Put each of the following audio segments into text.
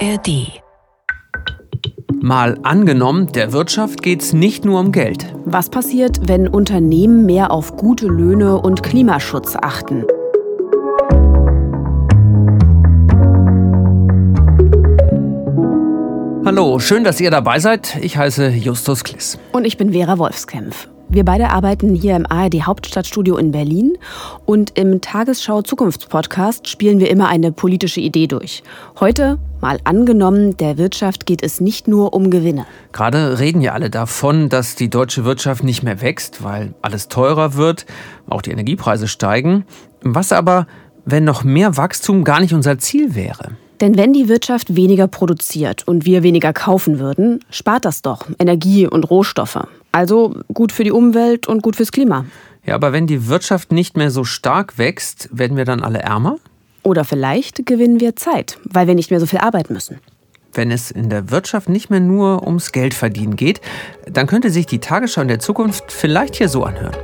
ARD. Mal angenommen, der Wirtschaft geht es nicht nur um Geld. Was passiert, wenn Unternehmen mehr auf gute Löhne und Klimaschutz achten? Hallo, schön, dass ihr dabei seid. Ich heiße Justus Kliss. Und ich bin Vera Wolfskämpf. Wir beide arbeiten hier im ARD Hauptstadtstudio in Berlin und im Tagesschau Zukunftspodcast spielen wir immer eine politische Idee durch. Heute mal angenommen, der Wirtschaft geht es nicht nur um Gewinne. Gerade reden ja alle davon, dass die deutsche Wirtschaft nicht mehr wächst, weil alles teurer wird, auch die Energiepreise steigen. Was aber, wenn noch mehr Wachstum gar nicht unser Ziel wäre? Denn wenn die Wirtschaft weniger produziert und wir weniger kaufen würden, spart das doch Energie und Rohstoffe. Also gut für die Umwelt und gut fürs Klima. Ja, aber wenn die Wirtschaft nicht mehr so stark wächst, werden wir dann alle ärmer? Oder vielleicht gewinnen wir Zeit, weil wir nicht mehr so viel arbeiten müssen. Wenn es in der Wirtschaft nicht mehr nur ums Geldverdienen geht, dann könnte sich die Tagesschau in der Zukunft vielleicht hier so anhören.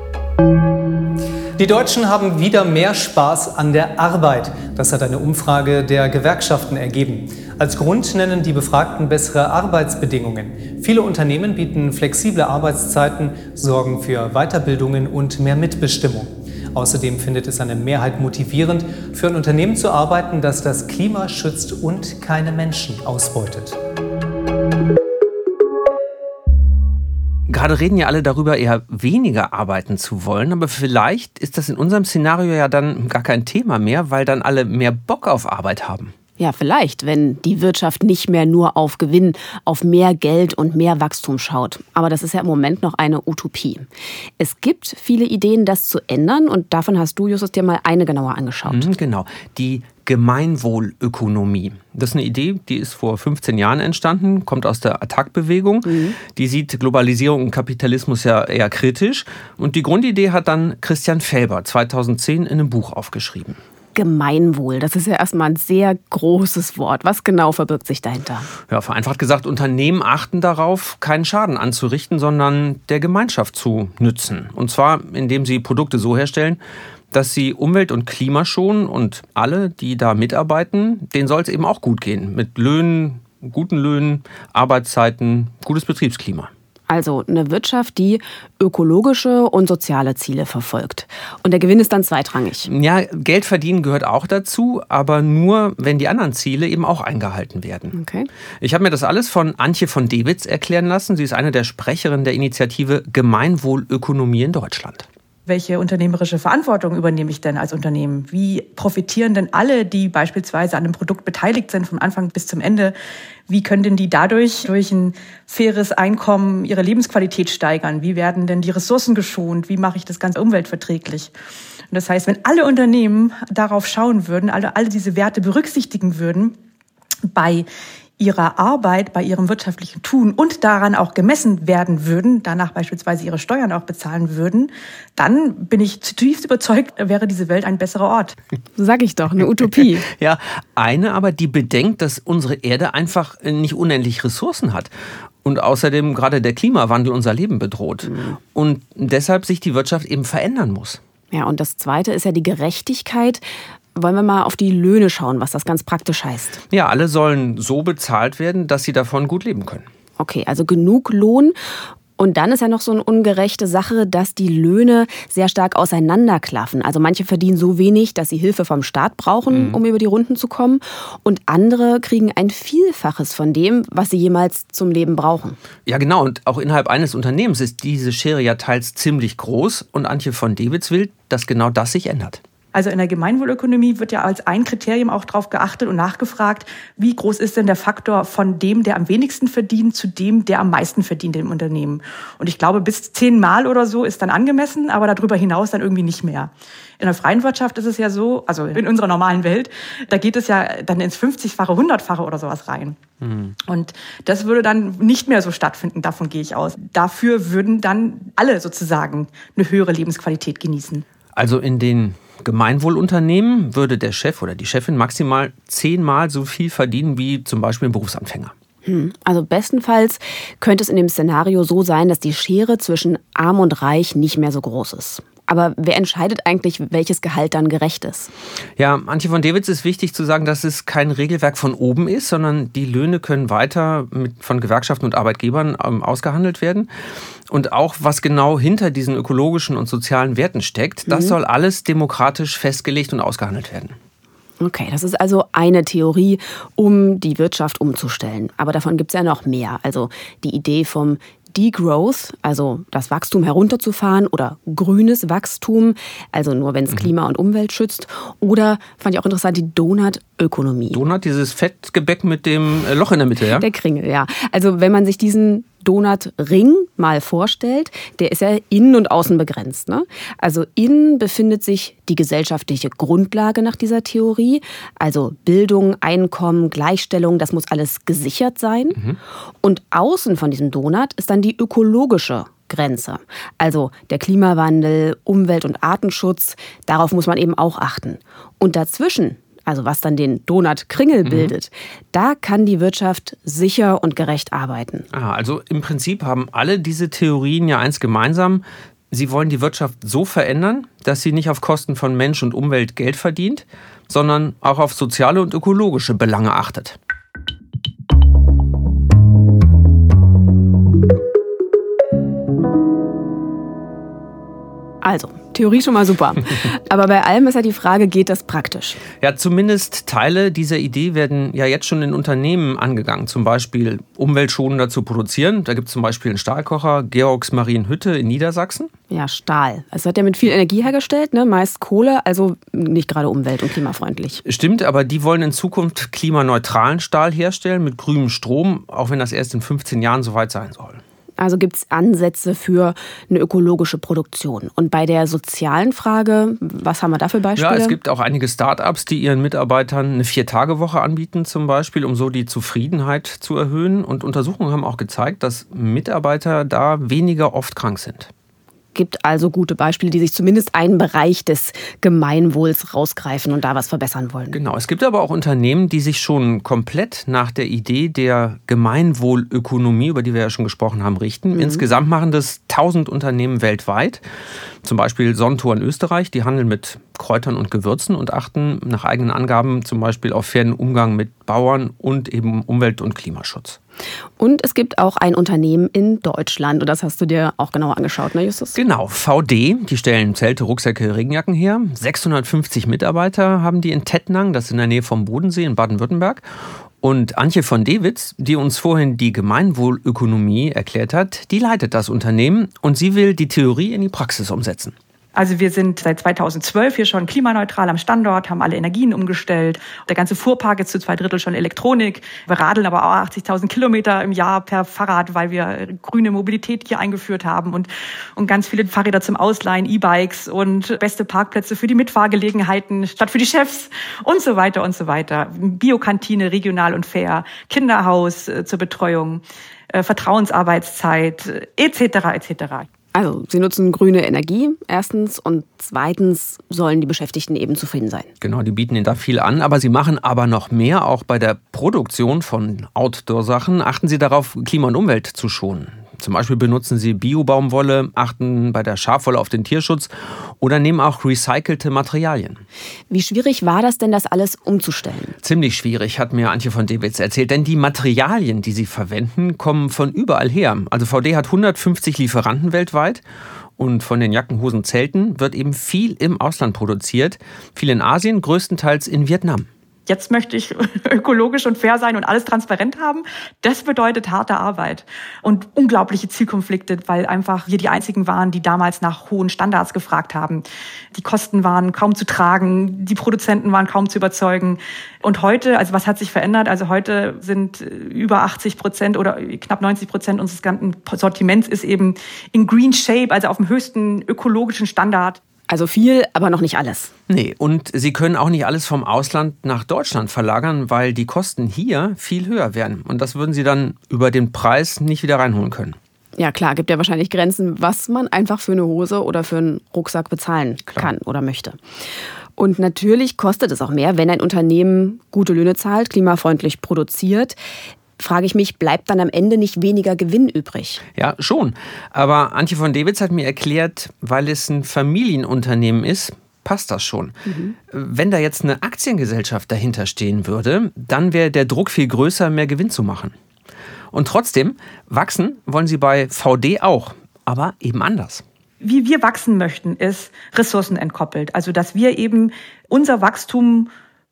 Die Deutschen haben wieder mehr Spaß an der Arbeit. Das hat eine Umfrage der Gewerkschaften ergeben. Als Grund nennen die Befragten bessere Arbeitsbedingungen. Viele Unternehmen bieten flexible Arbeitszeiten, sorgen für Weiterbildungen und mehr Mitbestimmung. Außerdem findet es eine Mehrheit motivierend, für ein Unternehmen zu arbeiten, das das Klima schützt und keine Menschen ausbeutet. Gerade reden ja alle darüber, eher weniger arbeiten zu wollen, aber vielleicht ist das in unserem Szenario ja dann gar kein Thema mehr, weil dann alle mehr Bock auf Arbeit haben. Ja, vielleicht, wenn die Wirtschaft nicht mehr nur auf Gewinn, auf mehr Geld und mehr Wachstum schaut. Aber das ist ja im Moment noch eine Utopie. Es gibt viele Ideen, das zu ändern und davon hast du, Justus, dir mal eine genauer angeschaut. Mhm, genau, die Gemeinwohlökonomie. Das ist eine Idee, die ist vor 15 Jahren entstanden, kommt aus der Attac-Bewegung. Mhm. Die sieht Globalisierung und Kapitalismus ja eher kritisch. Und die Grundidee hat dann Christian Felber 2010 in einem Buch aufgeschrieben. Gemeinwohl. Das ist ja erstmal ein sehr großes Wort. Was genau verbirgt sich dahinter? Ja, vereinfacht gesagt, Unternehmen achten darauf, keinen Schaden anzurichten, sondern der Gemeinschaft zu nützen. Und zwar, indem sie Produkte so herstellen, dass sie Umwelt und Klima schonen und alle, die da mitarbeiten, denen soll es eben auch gut gehen. Mit Löhnen, guten Löhnen, Arbeitszeiten, gutes Betriebsklima. Also eine Wirtschaft, die ökologische und soziale Ziele verfolgt. Und der Gewinn ist dann zweitrangig. Ja, Geld verdienen gehört auch dazu, aber nur, wenn die anderen Ziele eben auch eingehalten werden. Okay. Ich habe mir das alles von Antje von Dewitz erklären lassen. Sie ist eine der Sprecherinnen der Initiative Gemeinwohlökonomie in Deutschland. Welche unternehmerische Verantwortung übernehme ich denn als Unternehmen? Wie profitieren denn alle, die beispielsweise an einem Produkt beteiligt sind, vom Anfang bis zum Ende? Wie können denn die dadurch durch ein faires Einkommen ihre Lebensqualität steigern? Wie werden denn die Ressourcen geschont? Wie mache ich das Ganze umweltverträglich? Und das heißt, wenn alle Unternehmen darauf schauen würden, alle, alle diese Werte berücksichtigen würden, bei ihrer Arbeit, bei ihrem wirtschaftlichen Tun und daran auch gemessen werden würden, danach beispielsweise ihre Steuern auch bezahlen würden, dann bin ich zutiefst überzeugt, wäre diese Welt ein besserer Ort. Sag ich doch, eine Utopie. ja, eine aber, die bedenkt, dass unsere Erde einfach nicht unendlich Ressourcen hat. Und außerdem gerade der Klimawandel unser Leben bedroht. Mhm. Und deshalb sich die Wirtschaft eben verändern muss. Ja, und das Zweite ist ja die Gerechtigkeit. Wollen wir mal auf die Löhne schauen, was das ganz praktisch heißt? Ja, alle sollen so bezahlt werden, dass sie davon gut leben können. Okay, also genug Lohn. Und dann ist ja noch so eine ungerechte Sache, dass die Löhne sehr stark auseinanderklaffen. Also manche verdienen so wenig, dass sie Hilfe vom Staat brauchen, mhm. um über die Runden zu kommen. Und andere kriegen ein Vielfaches von dem, was sie jemals zum Leben brauchen. Ja, genau. Und auch innerhalb eines Unternehmens ist diese Schere ja teils ziemlich groß. Und Antje von Dewitz will, dass genau das sich ändert. Also in der Gemeinwohlökonomie wird ja als ein Kriterium auch darauf geachtet und nachgefragt, wie groß ist denn der Faktor von dem, der am wenigsten verdient, zu dem, der am meisten verdient im Unternehmen. Und ich glaube, bis zehnmal oder so ist dann angemessen, aber darüber hinaus dann irgendwie nicht mehr. In der freien Wirtschaft ist es ja so, also in unserer normalen Welt, da geht es ja dann ins 50-fache, 100-fache oder sowas rein. Mhm. Und das würde dann nicht mehr so stattfinden, davon gehe ich aus. Dafür würden dann alle sozusagen eine höhere Lebensqualität genießen. Also in den Gemeinwohlunternehmen würde der Chef oder die Chefin maximal zehnmal so viel verdienen wie zum Beispiel ein Berufsanfänger. Hm. Also bestenfalls könnte es in dem Szenario so sein, dass die Schere zwischen arm und reich nicht mehr so groß ist. Aber wer entscheidet eigentlich, welches Gehalt dann gerecht ist? Ja, Antje von Davids ist wichtig zu sagen, dass es kein Regelwerk von oben ist, sondern die Löhne können weiter mit, von Gewerkschaften und Arbeitgebern ähm, ausgehandelt werden. Und auch was genau hinter diesen ökologischen und sozialen Werten steckt, das mhm. soll alles demokratisch festgelegt und ausgehandelt werden. Okay, das ist also eine Theorie, um die Wirtschaft umzustellen. Aber davon gibt es ja noch mehr. Also die Idee vom Degrowth, also das Wachstum herunterzufahren oder grünes Wachstum, also nur wenn es mhm. Klima und Umwelt schützt. Oder fand ich auch interessant, die Donut-Ökonomie. Donut, dieses Fettgebäck mit dem Loch in der Mitte, ja? Der Kringel, ja. Also wenn man sich diesen Donutring mal vorstellt, der ist ja innen und außen begrenzt. Ne? Also innen befindet sich die gesellschaftliche Grundlage nach dieser Theorie, also Bildung, Einkommen, Gleichstellung, das muss alles gesichert sein. Mhm. Und außen von diesem Donut ist dann die ökologische Grenze. Also der Klimawandel, Umwelt- und Artenschutz, darauf muss man eben auch achten. Und dazwischen also was dann den Donut-Kringel mhm. bildet, da kann die Wirtschaft sicher und gerecht arbeiten. Ah, also im Prinzip haben alle diese Theorien ja eins gemeinsam. Sie wollen die Wirtschaft so verändern, dass sie nicht auf Kosten von Mensch und Umwelt Geld verdient, sondern auch auf soziale und ökologische Belange achtet. Also, Theorie schon mal super. Aber bei allem ist ja die Frage, geht das praktisch? Ja, zumindest Teile dieser Idee werden ja jetzt schon in Unternehmen angegangen. Zum Beispiel umweltschonender zu produzieren. Da gibt es zum Beispiel einen Stahlkocher, Georgs Marienhütte in Niedersachsen. Ja, Stahl. Es wird ja mit viel Energie hergestellt, ne? meist Kohle, also nicht gerade umwelt- und klimafreundlich. Stimmt, aber die wollen in Zukunft klimaneutralen Stahl herstellen mit grünem Strom, auch wenn das erst in 15 Jahren soweit sein soll. Also gibt es Ansätze für eine ökologische Produktion. Und bei der sozialen Frage, was haben wir da für Beispiele? Ja, es gibt auch einige Start-ups, die ihren Mitarbeitern eine Vier-Tage-Woche anbieten, zum Beispiel, um so die Zufriedenheit zu erhöhen. Und Untersuchungen haben auch gezeigt, dass Mitarbeiter da weniger oft krank sind gibt also gute Beispiele, die sich zumindest einen Bereich des Gemeinwohls rausgreifen und da was verbessern wollen. Genau, es gibt aber auch Unternehmen, die sich schon komplett nach der Idee der Gemeinwohlökonomie, über die wir ja schon gesprochen haben, richten. Mhm. Insgesamt machen das 1000 Unternehmen weltweit. Zum Beispiel Sontor in Österreich, die handeln mit Kräutern und Gewürzen und achten nach eigenen Angaben zum Beispiel auf fairen Umgang mit Bauern und eben Umwelt- und Klimaschutz. Und es gibt auch ein Unternehmen in Deutschland und das hast du dir auch genauer angeschaut, ne Justus? Genau, VD, die stellen Zelte, Rucksäcke, Regenjacken her. 650 Mitarbeiter haben die in Tettnang, das ist in der Nähe vom Bodensee in Baden-Württemberg. Und Antje von Dewitz, die uns vorhin die Gemeinwohlökonomie erklärt hat, die leitet das Unternehmen und sie will die Theorie in die Praxis umsetzen. Also wir sind seit 2012 hier schon klimaneutral am Standort, haben alle Energien umgestellt. Der ganze Fuhrpark ist zu zwei Drittel schon Elektronik. Wir radeln aber auch 80.000 Kilometer im Jahr per Fahrrad, weil wir grüne Mobilität hier eingeführt haben und, und ganz viele Fahrräder zum Ausleihen, E-Bikes und beste Parkplätze für die Mitfahrgelegenheiten statt für die Chefs und so weiter und so weiter. Biokantine regional und fair, Kinderhaus äh, zur Betreuung, äh, Vertrauensarbeitszeit etc. etc. Also, sie nutzen grüne Energie, erstens. Und zweitens sollen die Beschäftigten eben zufrieden sein. Genau, die bieten ihnen da viel an. Aber sie machen aber noch mehr. Auch bei der Produktion von Outdoor-Sachen achten sie darauf, Klima und Umwelt zu schonen. Zum Beispiel benutzen sie Biobaumwolle, achten bei der Schafwolle auf den Tierschutz oder nehmen auch recycelte Materialien. Wie schwierig war das denn, das alles umzustellen? Ziemlich schwierig, hat mir Antje von Dewitz erzählt. Denn die Materialien, die sie verwenden, kommen von überall her. Also VD hat 150 Lieferanten weltweit. Und von den Jacken, Hosen, Zelten wird eben viel im Ausland produziert. Viel in Asien, größtenteils in Vietnam jetzt möchte ich ökologisch und fair sein und alles transparent haben. Das bedeutet harte Arbeit und unglaubliche Zielkonflikte, weil einfach wir die einzigen waren, die damals nach hohen Standards gefragt haben. Die Kosten waren kaum zu tragen, die Produzenten waren kaum zu überzeugen. Und heute, also was hat sich verändert? Also heute sind über 80 Prozent oder knapp 90 Prozent unseres ganzen Sortiments ist eben in Green Shape, also auf dem höchsten ökologischen Standard. Also viel, aber noch nicht alles. Nee, und Sie können auch nicht alles vom Ausland nach Deutschland verlagern, weil die Kosten hier viel höher wären. Und das würden Sie dann über den Preis nicht wieder reinholen können. Ja klar, gibt ja wahrscheinlich Grenzen, was man einfach für eine Hose oder für einen Rucksack bezahlen klar. kann oder möchte. Und natürlich kostet es auch mehr, wenn ein Unternehmen gute Löhne zahlt, klimafreundlich produziert. Frage ich mich, bleibt dann am Ende nicht weniger Gewinn übrig? Ja, schon. Aber Antje von Dewitz hat mir erklärt, weil es ein Familienunternehmen ist, passt das schon. Mhm. Wenn da jetzt eine Aktiengesellschaft dahinter stehen würde, dann wäre der Druck viel größer, mehr Gewinn zu machen. Und trotzdem, wachsen wollen sie bei VD auch, aber eben anders wie wir wachsen möchten, ist ressourcenentkoppelt. Also, dass wir eben unser Wachstum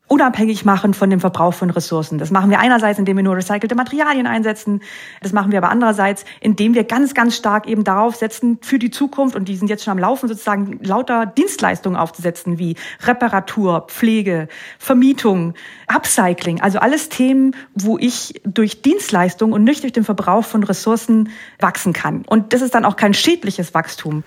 unabhängig machen von dem Verbrauch von Ressourcen. Das machen wir einerseits, indem wir nur recycelte Materialien einsetzen. Das machen wir aber andererseits, indem wir ganz, ganz stark eben darauf setzen, für die Zukunft, und die sind jetzt schon am Laufen, sozusagen lauter Dienstleistungen aufzusetzen, wie Reparatur, Pflege, Vermietung, Upcycling. Also alles Themen, wo ich durch Dienstleistung und nicht durch den Verbrauch von Ressourcen wachsen kann. Und das ist dann auch kein schädliches Wachstum.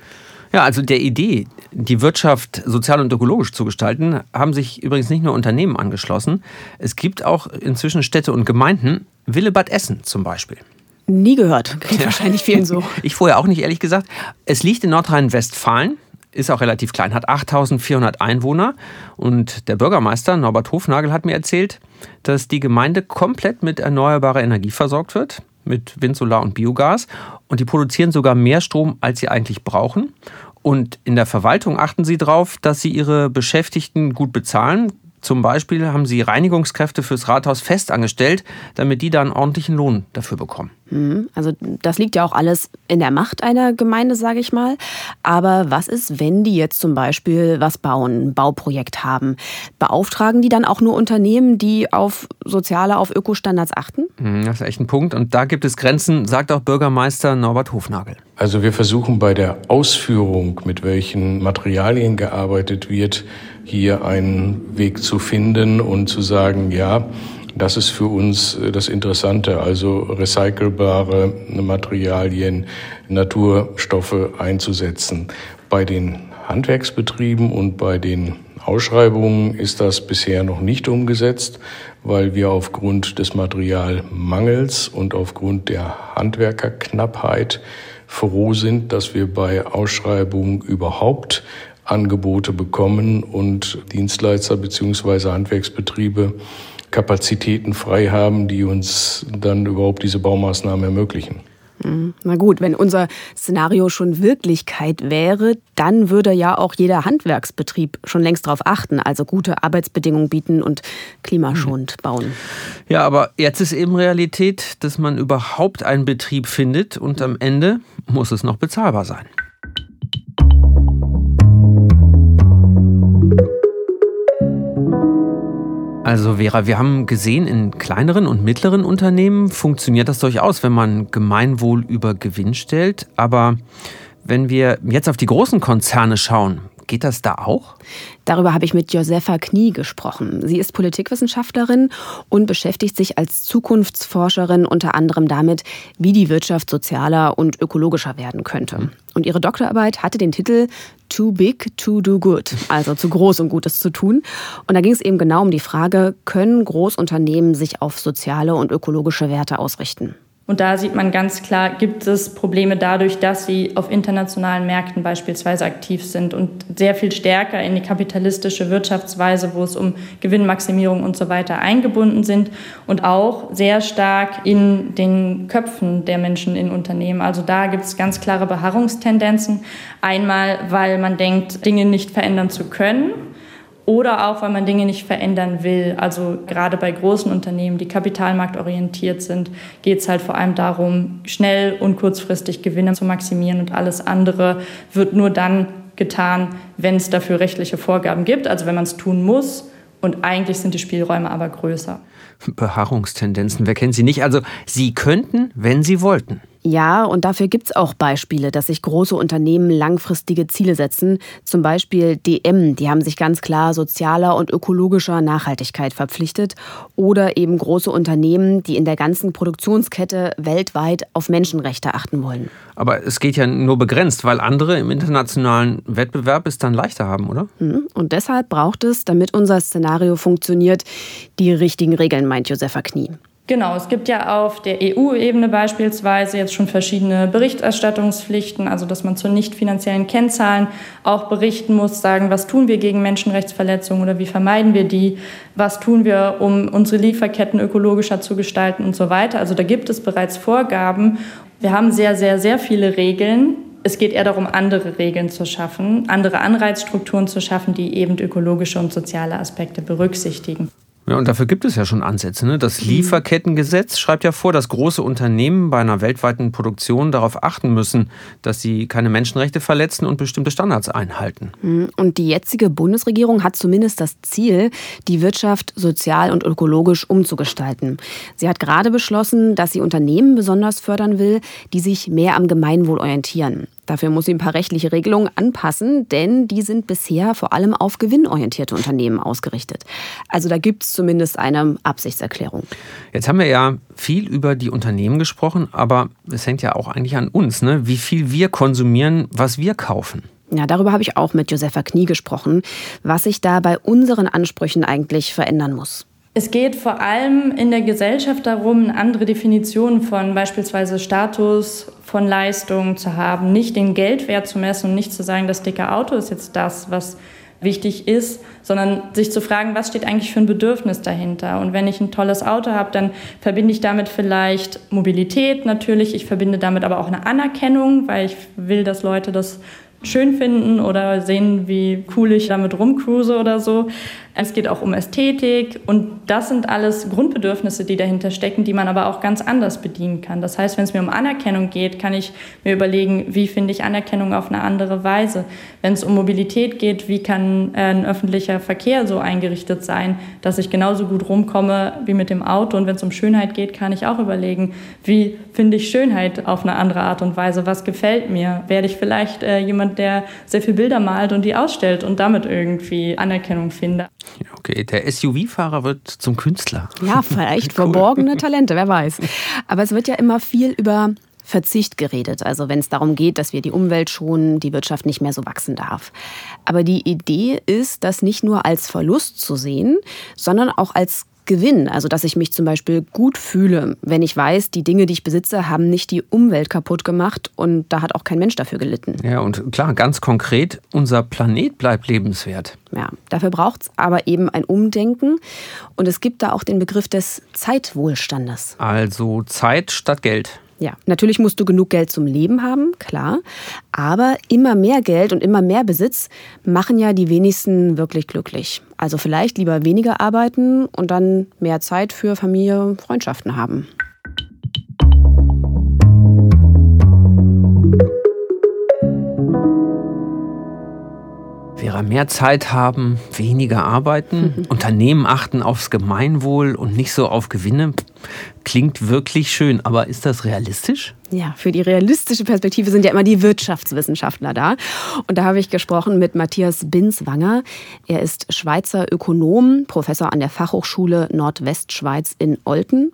Ja, also der Idee, die Wirtschaft sozial und ökologisch zu gestalten, haben sich übrigens nicht nur Unternehmen angeschlossen. Es gibt auch inzwischen Städte und Gemeinden, Willebad Essen zum Beispiel. Nie gehört. Geht ja. wahrscheinlich vielen so. Ich vorher auch nicht, ehrlich gesagt. Es liegt in Nordrhein-Westfalen, ist auch relativ klein, hat 8400 Einwohner. Und der Bürgermeister Norbert Hofnagel hat mir erzählt, dass die Gemeinde komplett mit erneuerbarer Energie versorgt wird mit Wind, Solar und Biogas. Und die produzieren sogar mehr Strom, als sie eigentlich brauchen. Und in der Verwaltung achten sie darauf, dass sie ihre Beschäftigten gut bezahlen. Zum Beispiel haben sie Reinigungskräfte fürs Rathaus fest angestellt, damit die da einen ordentlichen Lohn dafür bekommen. Mhm. Also das liegt ja auch alles in der Macht einer Gemeinde, sage ich mal. Aber was ist, wenn die jetzt zum Beispiel was bauen, ein Bauprojekt haben? Beauftragen die dann auch nur Unternehmen, die auf soziale, auf Ökostandards achten? Mhm, das ist echt ein Punkt. Und da gibt es Grenzen, sagt auch Bürgermeister Norbert Hofnagel. Also wir versuchen bei der Ausführung, mit welchen Materialien gearbeitet wird, hier einen Weg zu finden und zu sagen, ja, das ist für uns äh, das Interessante, also recycelbare Materialien, Naturstoffe einzusetzen. Bei den Handwerksbetrieben und bei den Ausschreibungen ist das bisher noch nicht umgesetzt, weil wir aufgrund des Materialmangels und aufgrund der Handwerkerknappheit froh sind, dass wir bei Ausschreibungen überhaupt Angebote bekommen und Dienstleister beziehungsweise Handwerksbetriebe Kapazitäten frei haben, die uns dann überhaupt diese Baumaßnahmen ermöglichen. Hm, na gut, wenn unser Szenario schon Wirklichkeit wäre, dann würde ja auch jeder Handwerksbetrieb schon längst darauf achten, also gute Arbeitsbedingungen bieten und klimaschonend hm. bauen. Ja, aber jetzt ist eben Realität, dass man überhaupt einen Betrieb findet und am Ende muss es noch bezahlbar sein. Also Vera, wir haben gesehen, in kleineren und mittleren Unternehmen funktioniert das durchaus, wenn man Gemeinwohl über Gewinn stellt. Aber wenn wir jetzt auf die großen Konzerne schauen, Geht das da auch? Darüber habe ich mit Josefa Knie gesprochen. Sie ist Politikwissenschaftlerin und beschäftigt sich als Zukunftsforscherin unter anderem damit, wie die Wirtschaft sozialer und ökologischer werden könnte. Und ihre Doktorarbeit hatte den Titel Too Big to Do Good, also zu groß, um Gutes zu tun. Und da ging es eben genau um die Frage, können Großunternehmen sich auf soziale und ökologische Werte ausrichten? Und da sieht man ganz klar, gibt es Probleme dadurch, dass sie auf internationalen Märkten beispielsweise aktiv sind und sehr viel stärker in die kapitalistische Wirtschaftsweise, wo es um Gewinnmaximierung und so weiter eingebunden sind und auch sehr stark in den Köpfen der Menschen in Unternehmen. Also da gibt es ganz klare Beharrungstendenzen. Einmal, weil man denkt, Dinge nicht verändern zu können oder auch, weil man Dinge nicht verändern will. Also gerade bei großen Unternehmen, die kapitalmarktorientiert sind, geht es halt vor allem darum, schnell und kurzfristig Gewinne zu maximieren und alles andere wird nur dann getan, wenn es dafür rechtliche Vorgaben gibt, also wenn man es tun muss. Und eigentlich sind die Spielräume aber größer. Beharrungstendenzen, wer kennt sie nicht? Also sie könnten, wenn sie wollten. Ja, und dafür gibt es auch Beispiele, dass sich große Unternehmen langfristige Ziele setzen. Zum Beispiel DM, die haben sich ganz klar sozialer und ökologischer Nachhaltigkeit verpflichtet. Oder eben große Unternehmen, die in der ganzen Produktionskette weltweit auf Menschenrechte achten wollen. Aber es geht ja nur begrenzt, weil andere im internationalen Wettbewerb es dann leichter haben, oder? Mhm. Und deshalb braucht es, damit unser Szenario funktioniert, die richtigen Regeln, meint Josefa Knie. Genau, es gibt ja auf der EU-Ebene beispielsweise jetzt schon verschiedene Berichterstattungspflichten, also dass man zu nicht finanziellen Kennzahlen auch berichten muss, sagen, was tun wir gegen Menschenrechtsverletzungen oder wie vermeiden wir die, was tun wir, um unsere Lieferketten ökologischer zu gestalten und so weiter. Also da gibt es bereits Vorgaben. Wir haben sehr, sehr, sehr viele Regeln. Es geht eher darum, andere Regeln zu schaffen, andere Anreizstrukturen zu schaffen, die eben ökologische und soziale Aspekte berücksichtigen. Ja, und dafür gibt es ja schon Ansätze. Ne? Das mhm. Lieferkettengesetz schreibt ja vor, dass große Unternehmen bei einer weltweiten Produktion darauf achten müssen, dass sie keine Menschenrechte verletzen und bestimmte Standards einhalten. Mhm. Und die jetzige Bundesregierung hat zumindest das Ziel, die Wirtschaft sozial und ökologisch umzugestalten. Sie hat gerade beschlossen, dass sie Unternehmen besonders fördern will, die sich mehr am Gemeinwohl orientieren. Dafür muss sie ein paar rechtliche Regelungen anpassen, denn die sind bisher vor allem auf gewinnorientierte Unternehmen ausgerichtet. Also da gibt es zumindest eine Absichtserklärung. Jetzt haben wir ja viel über die Unternehmen gesprochen, aber es hängt ja auch eigentlich an uns, ne? wie viel wir konsumieren, was wir kaufen. Ja, darüber habe ich auch mit Josefa Knie gesprochen, was sich da bei unseren Ansprüchen eigentlich verändern muss. Es geht vor allem in der Gesellschaft darum, eine andere Definition von beispielsweise Status, von Leistung zu haben, nicht den Geldwert zu messen und nicht zu sagen, das dicke Auto ist jetzt das, was wichtig ist, sondern sich zu fragen, was steht eigentlich für ein Bedürfnis dahinter. Und wenn ich ein tolles Auto habe, dann verbinde ich damit vielleicht Mobilität natürlich, ich verbinde damit aber auch eine Anerkennung, weil ich will, dass Leute das schön finden oder sehen, wie cool ich damit rumcruise oder so. Es geht auch um Ästhetik und das sind alles Grundbedürfnisse, die dahinter stecken, die man aber auch ganz anders bedienen kann. Das heißt, wenn es mir um Anerkennung geht, kann ich mir überlegen, wie finde ich Anerkennung auf eine andere Weise. Wenn es um Mobilität geht, wie kann äh, ein öffentlicher Verkehr so eingerichtet sein, dass ich genauso gut rumkomme wie mit dem Auto. Und wenn es um Schönheit geht, kann ich auch überlegen, wie finde ich Schönheit auf eine andere Art und Weise. Was gefällt mir? Werde ich vielleicht äh, jemand, der sehr viele Bilder malt und die ausstellt und damit irgendwie Anerkennung finde? Okay, der SUV-Fahrer wird zum Künstler. Ja, vielleicht cool. verborgene Talente, wer weiß. Aber es wird ja immer viel über Verzicht geredet, also wenn es darum geht, dass wir die Umwelt schonen, die Wirtschaft nicht mehr so wachsen darf. Aber die Idee ist, das nicht nur als Verlust zu sehen, sondern auch als Gewinn. Also, dass ich mich zum Beispiel gut fühle, wenn ich weiß, die Dinge, die ich besitze, haben nicht die Umwelt kaputt gemacht und da hat auch kein Mensch dafür gelitten. Ja, und klar, ganz konkret, unser Planet bleibt lebenswert. Ja, dafür braucht es aber eben ein Umdenken und es gibt da auch den Begriff des Zeitwohlstandes. Also Zeit statt Geld. Ja, natürlich musst du genug Geld zum Leben haben, klar. Aber immer mehr Geld und immer mehr Besitz machen ja die wenigsten wirklich glücklich. Also vielleicht lieber weniger arbeiten und dann mehr Zeit für Familie, Freundschaften haben. Vera, mehr Zeit haben, weniger arbeiten, mhm. Unternehmen achten aufs Gemeinwohl und nicht so auf Gewinne. Klingt wirklich schön, aber ist das realistisch? Ja, für die realistische Perspektive sind ja immer die Wirtschaftswissenschaftler da. Und da habe ich gesprochen mit Matthias Binswanger. Er ist Schweizer Ökonom, Professor an der Fachhochschule Nordwestschweiz in Olten.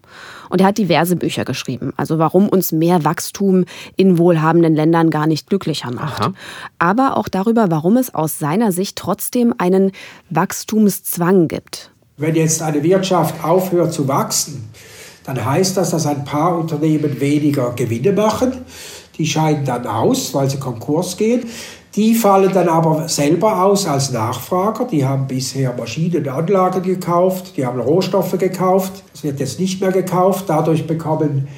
Und er hat diverse Bücher geschrieben. Also warum uns mehr Wachstum in wohlhabenden Ländern gar nicht glücklicher macht. Aha. Aber auch darüber, warum es aus seiner Sicht trotzdem einen Wachstumszwang gibt. Wenn jetzt eine Wirtschaft aufhört zu wachsen, dann heißt das, dass ein paar Unternehmen weniger Gewinne machen. Die scheiden dann aus, weil sie Konkurs gehen. Die fallen dann aber selber aus als Nachfrager. Die haben bisher Maschinen Anlagen gekauft, die haben Rohstoffe gekauft. Das wird jetzt nicht mehr gekauft. Dadurch bekommen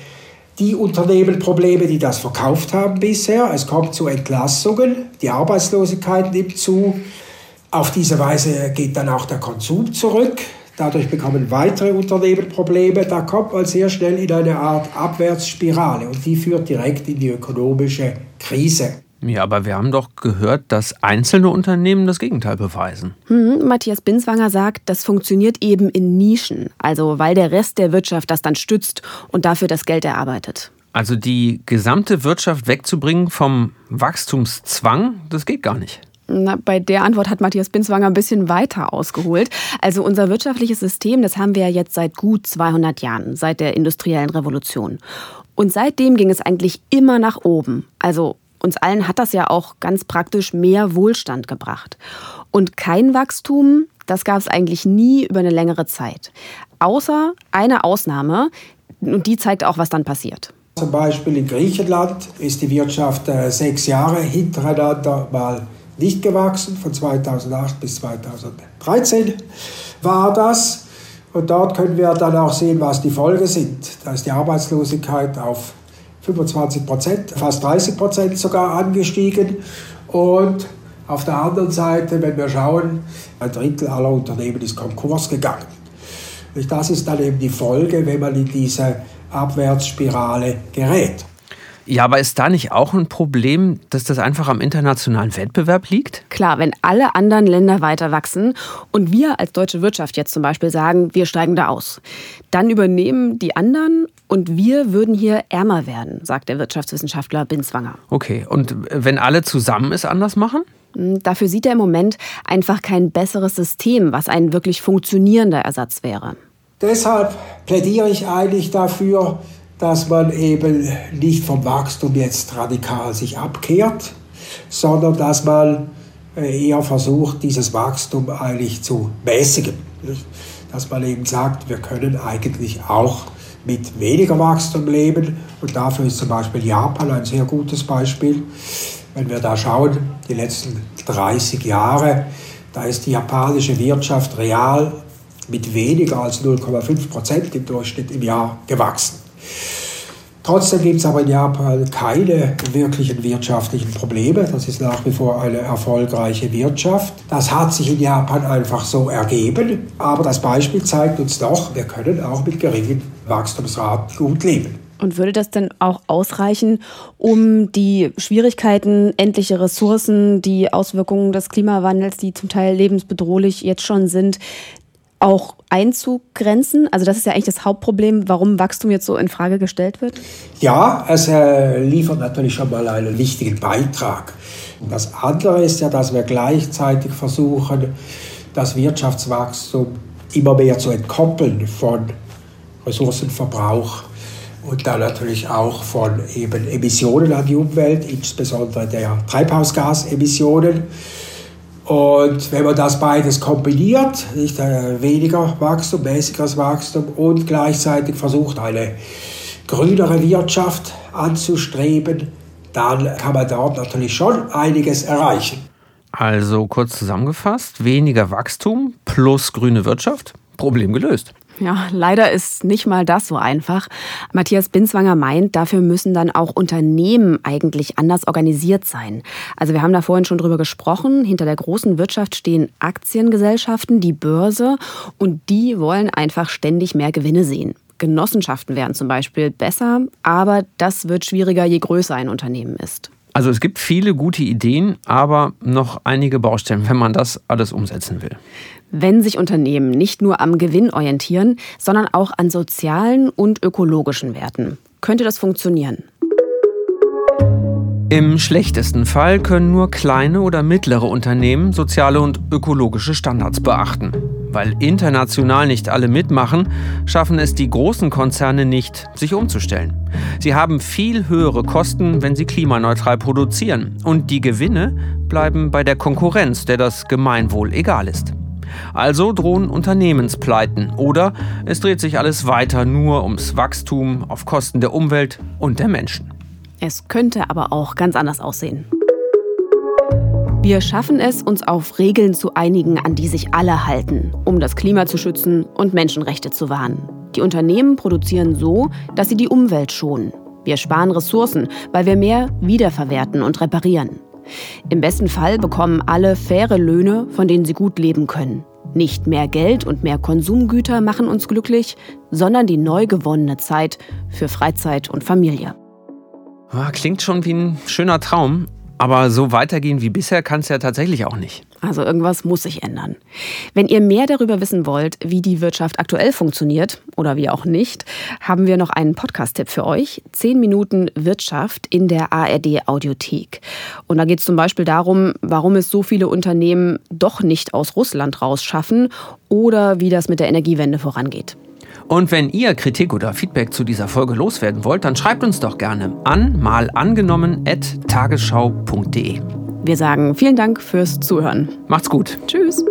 die Unternehmen Probleme, die das verkauft haben bisher. Es kommt zu Entlassungen, die Arbeitslosigkeit nimmt zu. Auf diese Weise geht dann auch der Konsum zurück. Dadurch bekommen weitere Unternehmen Probleme. Da kommt man sehr schnell in eine Art Abwärtsspirale und die führt direkt in die ökonomische Krise. Ja, aber wir haben doch gehört, dass einzelne Unternehmen das Gegenteil beweisen. Hm, Matthias Binswanger sagt, das funktioniert eben in Nischen, also weil der Rest der Wirtschaft das dann stützt und dafür das Geld erarbeitet. Also die gesamte Wirtschaft wegzubringen vom Wachstumszwang, das geht gar nicht. Na, bei der Antwort hat Matthias Binswanger ein bisschen weiter ausgeholt. Also unser wirtschaftliches System, das haben wir ja jetzt seit gut 200 Jahren, seit der industriellen Revolution. Und seitdem ging es eigentlich immer nach oben. Also uns allen hat das ja auch ganz praktisch mehr Wohlstand gebracht. Und kein Wachstum, das gab es eigentlich nie über eine längere Zeit. außer eine Ausnahme. Und die zeigt auch, was dann passiert. Zum Beispiel in Griechenland ist die Wirtschaft äh, sechs Jahre hintereinander mal nicht gewachsen. Von 2008 bis 2013 war das. Und dort können wir dann auch sehen, was die Folgen sind. Da ist die Arbeitslosigkeit auf 25 Prozent, fast 30 Prozent sogar angestiegen. Und auf der anderen Seite, wenn wir schauen, ein Drittel aller Unternehmen ist Konkurs gegangen. Das ist dann eben die Folge, wenn man in diese Abwärtsspirale gerät. Ja, aber ist da nicht auch ein Problem, dass das einfach am internationalen Wettbewerb liegt? Klar, wenn alle anderen Länder weiter wachsen und wir als deutsche Wirtschaft jetzt zum Beispiel sagen, wir steigen da aus, dann übernehmen die anderen und wir würden hier ärmer werden, sagt der Wirtschaftswissenschaftler Binswanger. Okay, und wenn alle zusammen es anders machen? Hm, dafür sieht er im Moment einfach kein besseres System, was ein wirklich funktionierender Ersatz wäre. Deshalb plädiere ich eigentlich dafür, dass man eben nicht vom Wachstum jetzt radikal sich abkehrt, sondern dass man äh, eher versucht, dieses Wachstum eigentlich zu mäßigen. Dass man eben sagt, wir können eigentlich auch mit weniger Wachstum leben. Und dafür ist zum Beispiel Japan ein sehr gutes Beispiel. Wenn wir da schauen, die letzten 30 Jahre, da ist die japanische Wirtschaft real mit weniger als 0,5 Prozent im Durchschnitt im Jahr gewachsen. Trotzdem gibt es aber in Japan keine wirklichen wirtschaftlichen Probleme. Das ist nach wie vor eine erfolgreiche Wirtschaft. Das hat sich in Japan einfach so ergeben. Aber das Beispiel zeigt uns doch, wir können auch mit geringen Wachstumsraten gut leben. Und würde das denn auch ausreichen, um die Schwierigkeiten, endliche Ressourcen, die Auswirkungen des Klimawandels, die zum Teil lebensbedrohlich jetzt schon sind, auch einzugrenzen? Also das ist ja eigentlich das Hauptproblem, warum Wachstum jetzt so in Frage gestellt wird. Ja, es äh, liefert natürlich schon mal einen wichtigen Beitrag. Das andere ist ja, dass wir gleichzeitig versuchen, das Wirtschaftswachstum immer mehr zu entkoppeln von Ressourcenverbrauch und dann natürlich auch von eben Emissionen an die Umwelt, insbesondere der Treibhausgasemissionen. Und wenn man das beides kombiniert, nicht äh, weniger Wachstum, mäßigeres Wachstum und gleichzeitig versucht, eine grünere Wirtschaft anzustreben, dann kann man dort natürlich schon einiges erreichen. Also kurz zusammengefasst, weniger Wachstum plus grüne Wirtschaft, Problem gelöst. Ja, leider ist nicht mal das so einfach. Matthias Binswanger meint, dafür müssen dann auch Unternehmen eigentlich anders organisiert sein. Also wir haben da vorhin schon drüber gesprochen. Hinter der großen Wirtschaft stehen Aktiengesellschaften, die Börse und die wollen einfach ständig mehr Gewinne sehen. Genossenschaften wären zum Beispiel besser, aber das wird schwieriger, je größer ein Unternehmen ist. Also es gibt viele gute Ideen, aber noch einige Baustellen, wenn man das alles umsetzen will. Wenn sich Unternehmen nicht nur am Gewinn orientieren, sondern auch an sozialen und ökologischen Werten, könnte das funktionieren. Im schlechtesten Fall können nur kleine oder mittlere Unternehmen soziale und ökologische Standards beachten. Weil international nicht alle mitmachen, schaffen es die großen Konzerne nicht, sich umzustellen. Sie haben viel höhere Kosten, wenn sie klimaneutral produzieren. Und die Gewinne bleiben bei der Konkurrenz, der das Gemeinwohl egal ist. Also drohen Unternehmenspleiten oder es dreht sich alles weiter nur ums Wachstum auf Kosten der Umwelt und der Menschen. Es könnte aber auch ganz anders aussehen. Wir schaffen es, uns auf Regeln zu einigen, an die sich alle halten, um das Klima zu schützen und Menschenrechte zu wahren. Die Unternehmen produzieren so, dass sie die Umwelt schonen. Wir sparen Ressourcen, weil wir mehr wiederverwerten und reparieren. Im besten Fall bekommen alle faire Löhne, von denen sie gut leben können. Nicht mehr Geld und mehr Konsumgüter machen uns glücklich, sondern die neu gewonnene Zeit für Freizeit und Familie. Ah, klingt schon wie ein schöner Traum, aber so weitergehen wie bisher kann es ja tatsächlich auch nicht. Also irgendwas muss sich ändern. Wenn ihr mehr darüber wissen wollt, wie die Wirtschaft aktuell funktioniert oder wie auch nicht, haben wir noch einen Podcast-Tipp für euch. Zehn Minuten Wirtschaft in der ARD Audiothek. Und da geht es zum Beispiel darum, warum es so viele Unternehmen doch nicht aus Russland rausschaffen oder wie das mit der Energiewende vorangeht. Und wenn ihr Kritik oder Feedback zu dieser Folge loswerden wollt, dann schreibt uns doch gerne an malangenommen.tagesschau.de. Wir sagen vielen Dank fürs Zuhören. Macht's gut. Tschüss.